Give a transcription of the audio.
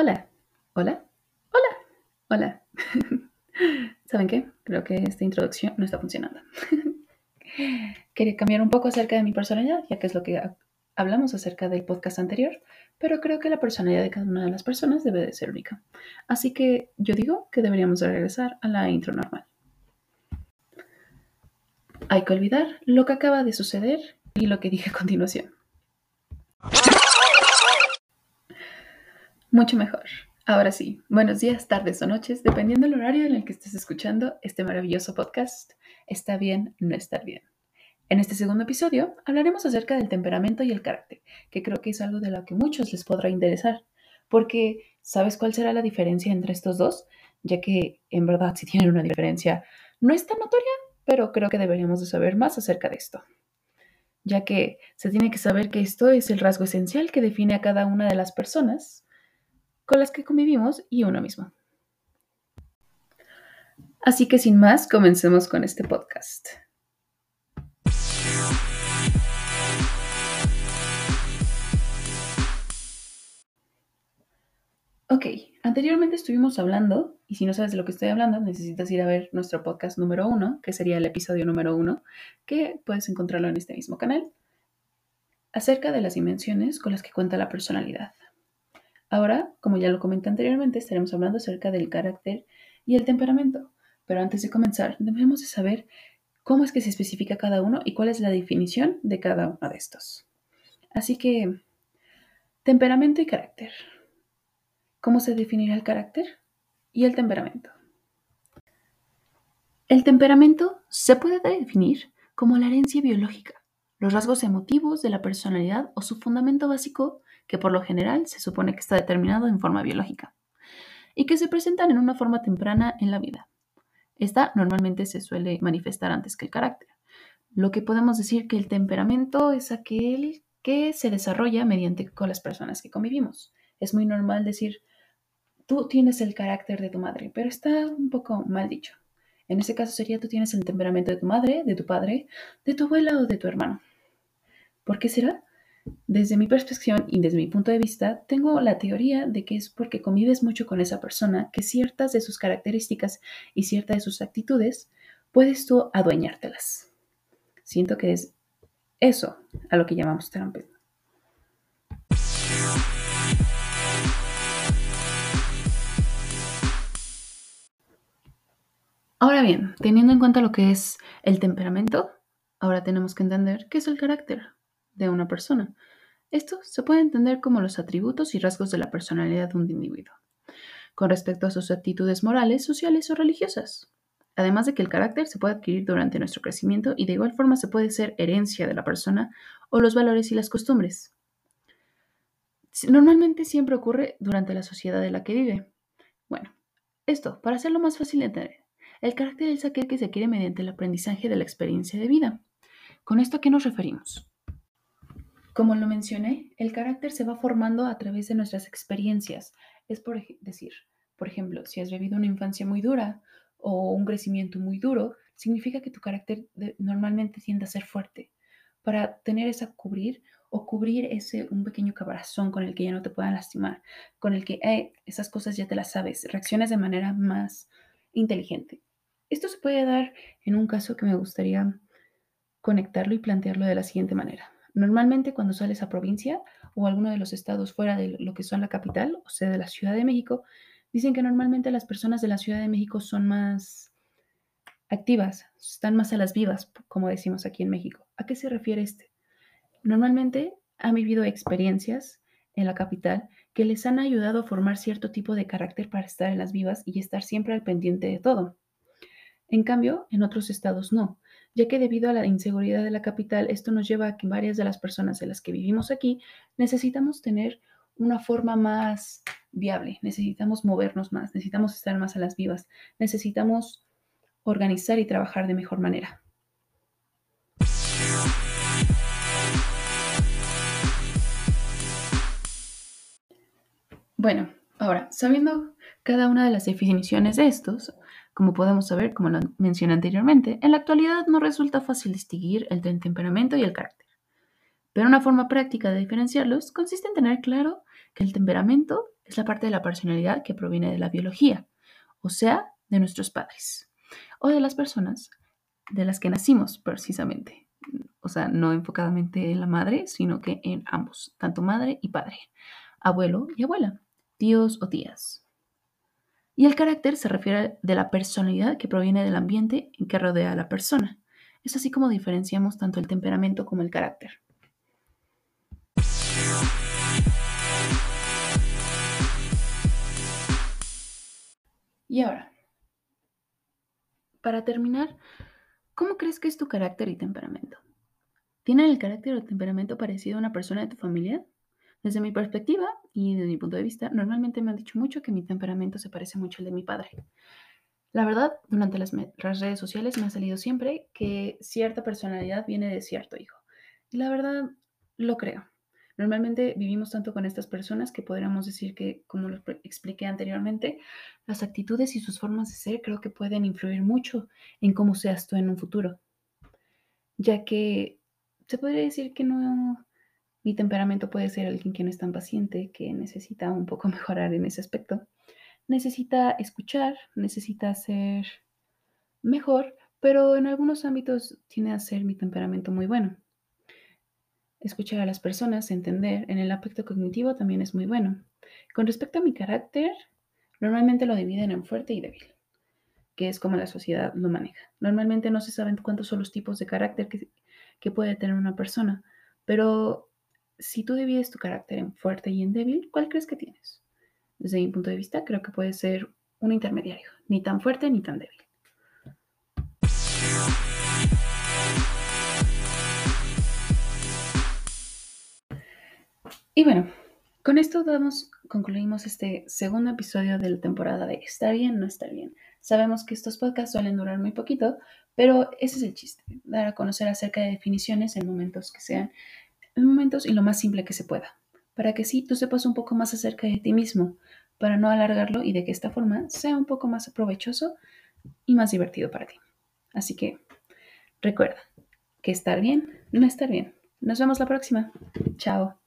Hola, hola, hola, hola. ¿Saben qué? Creo que esta introducción no está funcionando. Quería cambiar un poco acerca de mi personalidad, ya que es lo que hablamos acerca del podcast anterior, pero creo que la personalidad de cada una de las personas debe de ser única. Así que yo digo que deberíamos regresar a la intro normal. Hay que olvidar lo que acaba de suceder y lo que dije a continuación. Mucho mejor. Ahora sí, buenos días, tardes o noches, dependiendo del horario en el que estés escuchando este maravilloso podcast. Está bien no estar bien. En este segundo episodio hablaremos acerca del temperamento y el carácter, que creo que es algo de lo que muchos les podrá interesar, porque ¿sabes cuál será la diferencia entre estos dos? Ya que en verdad si tienen una diferencia no es tan notoria, pero creo que deberíamos de saber más acerca de esto ya que se tiene que saber que esto es el rasgo esencial que define a cada una de las personas con las que convivimos y uno mismo. Así que sin más, comencemos con este podcast. Ok, anteriormente estuvimos hablando, y si no sabes de lo que estoy hablando, necesitas ir a ver nuestro podcast número uno, que sería el episodio número uno, que puedes encontrarlo en este mismo canal, acerca de las dimensiones con las que cuenta la personalidad. Ahora, como ya lo comenté anteriormente, estaremos hablando acerca del carácter y el temperamento. Pero antes de comenzar, debemos de saber cómo es que se especifica cada uno y cuál es la definición de cada uno de estos. Así que, temperamento y carácter. ¿Cómo se definirá el carácter y el temperamento? El temperamento se puede definir como la herencia biológica, los rasgos emotivos de la personalidad o su fundamento básico que por lo general se supone que está determinado en forma biológica, y que se presentan en una forma temprana en la vida. Esta normalmente se suele manifestar antes que el carácter. Lo que podemos decir que el temperamento es aquel que se desarrolla mediante con las personas que convivimos. Es muy normal decir, tú tienes el carácter de tu madre, pero está un poco mal dicho. En ese caso sería tú tienes el temperamento de tu madre, de tu padre, de tu abuela o de tu hermano. ¿Por qué será? Desde mi perspectiva y desde mi punto de vista, tengo la teoría de que es porque convives mucho con esa persona que ciertas de sus características y ciertas de sus actitudes puedes tú adueñártelas. Siento que es eso a lo que llamamos trampismo. Ahora bien, teniendo en cuenta lo que es el temperamento, ahora tenemos que entender qué es el carácter de una persona. Esto se puede entender como los atributos y rasgos de la personalidad de un individuo, con respecto a sus actitudes morales, sociales o religiosas. Además de que el carácter se puede adquirir durante nuestro crecimiento y de igual forma se puede ser herencia de la persona o los valores y las costumbres. Normalmente siempre ocurre durante la sociedad en la que vive. Bueno, esto, para hacerlo más fácil de entender, el carácter es aquel que se adquiere mediante el aprendizaje de la experiencia de vida. ¿Con esto a qué nos referimos? Como lo mencioné, el carácter se va formando a través de nuestras experiencias. Es por decir, por ejemplo, si has vivido una infancia muy dura o un crecimiento muy duro, significa que tu carácter normalmente tiende a ser fuerte para tener esa cubrir o cubrir ese un pequeño caparazón con el que ya no te puedan lastimar, con el que eh, esas cosas ya te las sabes, reacciones de manera más inteligente. Esto se puede dar en un caso que me gustaría conectarlo y plantearlo de la siguiente manera. Normalmente cuando sales a provincia o alguno de los estados fuera de lo que son la capital, o sea, de la Ciudad de México, dicen que normalmente las personas de la Ciudad de México son más activas, están más a las vivas, como decimos aquí en México. ¿A qué se refiere este? Normalmente han vivido experiencias en la capital que les han ayudado a formar cierto tipo de carácter para estar en las vivas y estar siempre al pendiente de todo. En cambio, en otros estados no ya que debido a la inseguridad de la capital, esto nos lleva a que varias de las personas de las que vivimos aquí necesitamos tener una forma más viable, necesitamos movernos más, necesitamos estar más a las vivas, necesitamos organizar y trabajar de mejor manera. Bueno, ahora, sabiendo cada una de las definiciones de estos, como podemos saber, como lo mencioné anteriormente, en la actualidad no resulta fácil distinguir entre el temperamento y el carácter. Pero una forma práctica de diferenciarlos consiste en tener claro que el temperamento es la parte de la personalidad que proviene de la biología, o sea, de nuestros padres, o de las personas de las que nacimos precisamente. O sea, no enfocadamente en la madre, sino que en ambos, tanto madre y padre, abuelo y abuela, tíos o tías. Y el carácter se refiere de la personalidad que proviene del ambiente en que rodea a la persona. Es así como diferenciamos tanto el temperamento como el carácter. Y ahora, para terminar, ¿cómo crees que es tu carácter y temperamento? ¿Tienen el carácter o temperamento parecido a una persona de tu familia? Desde mi perspectiva y desde mi punto de vista, normalmente me han dicho mucho que mi temperamento se parece mucho al de mi padre. La verdad, durante las, redes sociales me ha salido siempre que cierta personalidad viene de cierto hijo. Y la verdad, lo creo. Normalmente vivimos tanto con estas personas que podríamos decir que, como lo expliqué anteriormente, las actitudes y sus formas de ser creo que pueden influir mucho en cómo seas tú en un futuro. Ya que se podría decir que no mi temperamento puede ser alguien que no es tan paciente, que necesita un poco mejorar en ese aspecto. Necesita escuchar, necesita ser mejor, pero en algunos ámbitos tiene a ser mi temperamento muy bueno. Escuchar a las personas, entender, en el aspecto cognitivo también es muy bueno. Con respecto a mi carácter, normalmente lo dividen en fuerte y débil, que es como la sociedad lo maneja. Normalmente no se saben cuántos son los tipos de carácter que, que puede tener una persona, pero si tú divides tu carácter en fuerte y en débil, ¿cuál crees que tienes? Desde mi punto de vista, creo que puede ser un intermediario, ni tan fuerte ni tan débil. Y bueno, con esto damos, concluimos este segundo episodio de la temporada de Está bien, no está bien. Sabemos que estos podcasts suelen durar muy poquito, pero ese es el chiste, dar a conocer acerca de definiciones en momentos que sean momentos y lo más simple que se pueda, para que sí tú sepas un poco más acerca de ti mismo, para no alargarlo y de que esta forma sea un poco más provechoso y más divertido para ti. Así que recuerda que estar bien no estar bien. Nos vemos la próxima. Chao.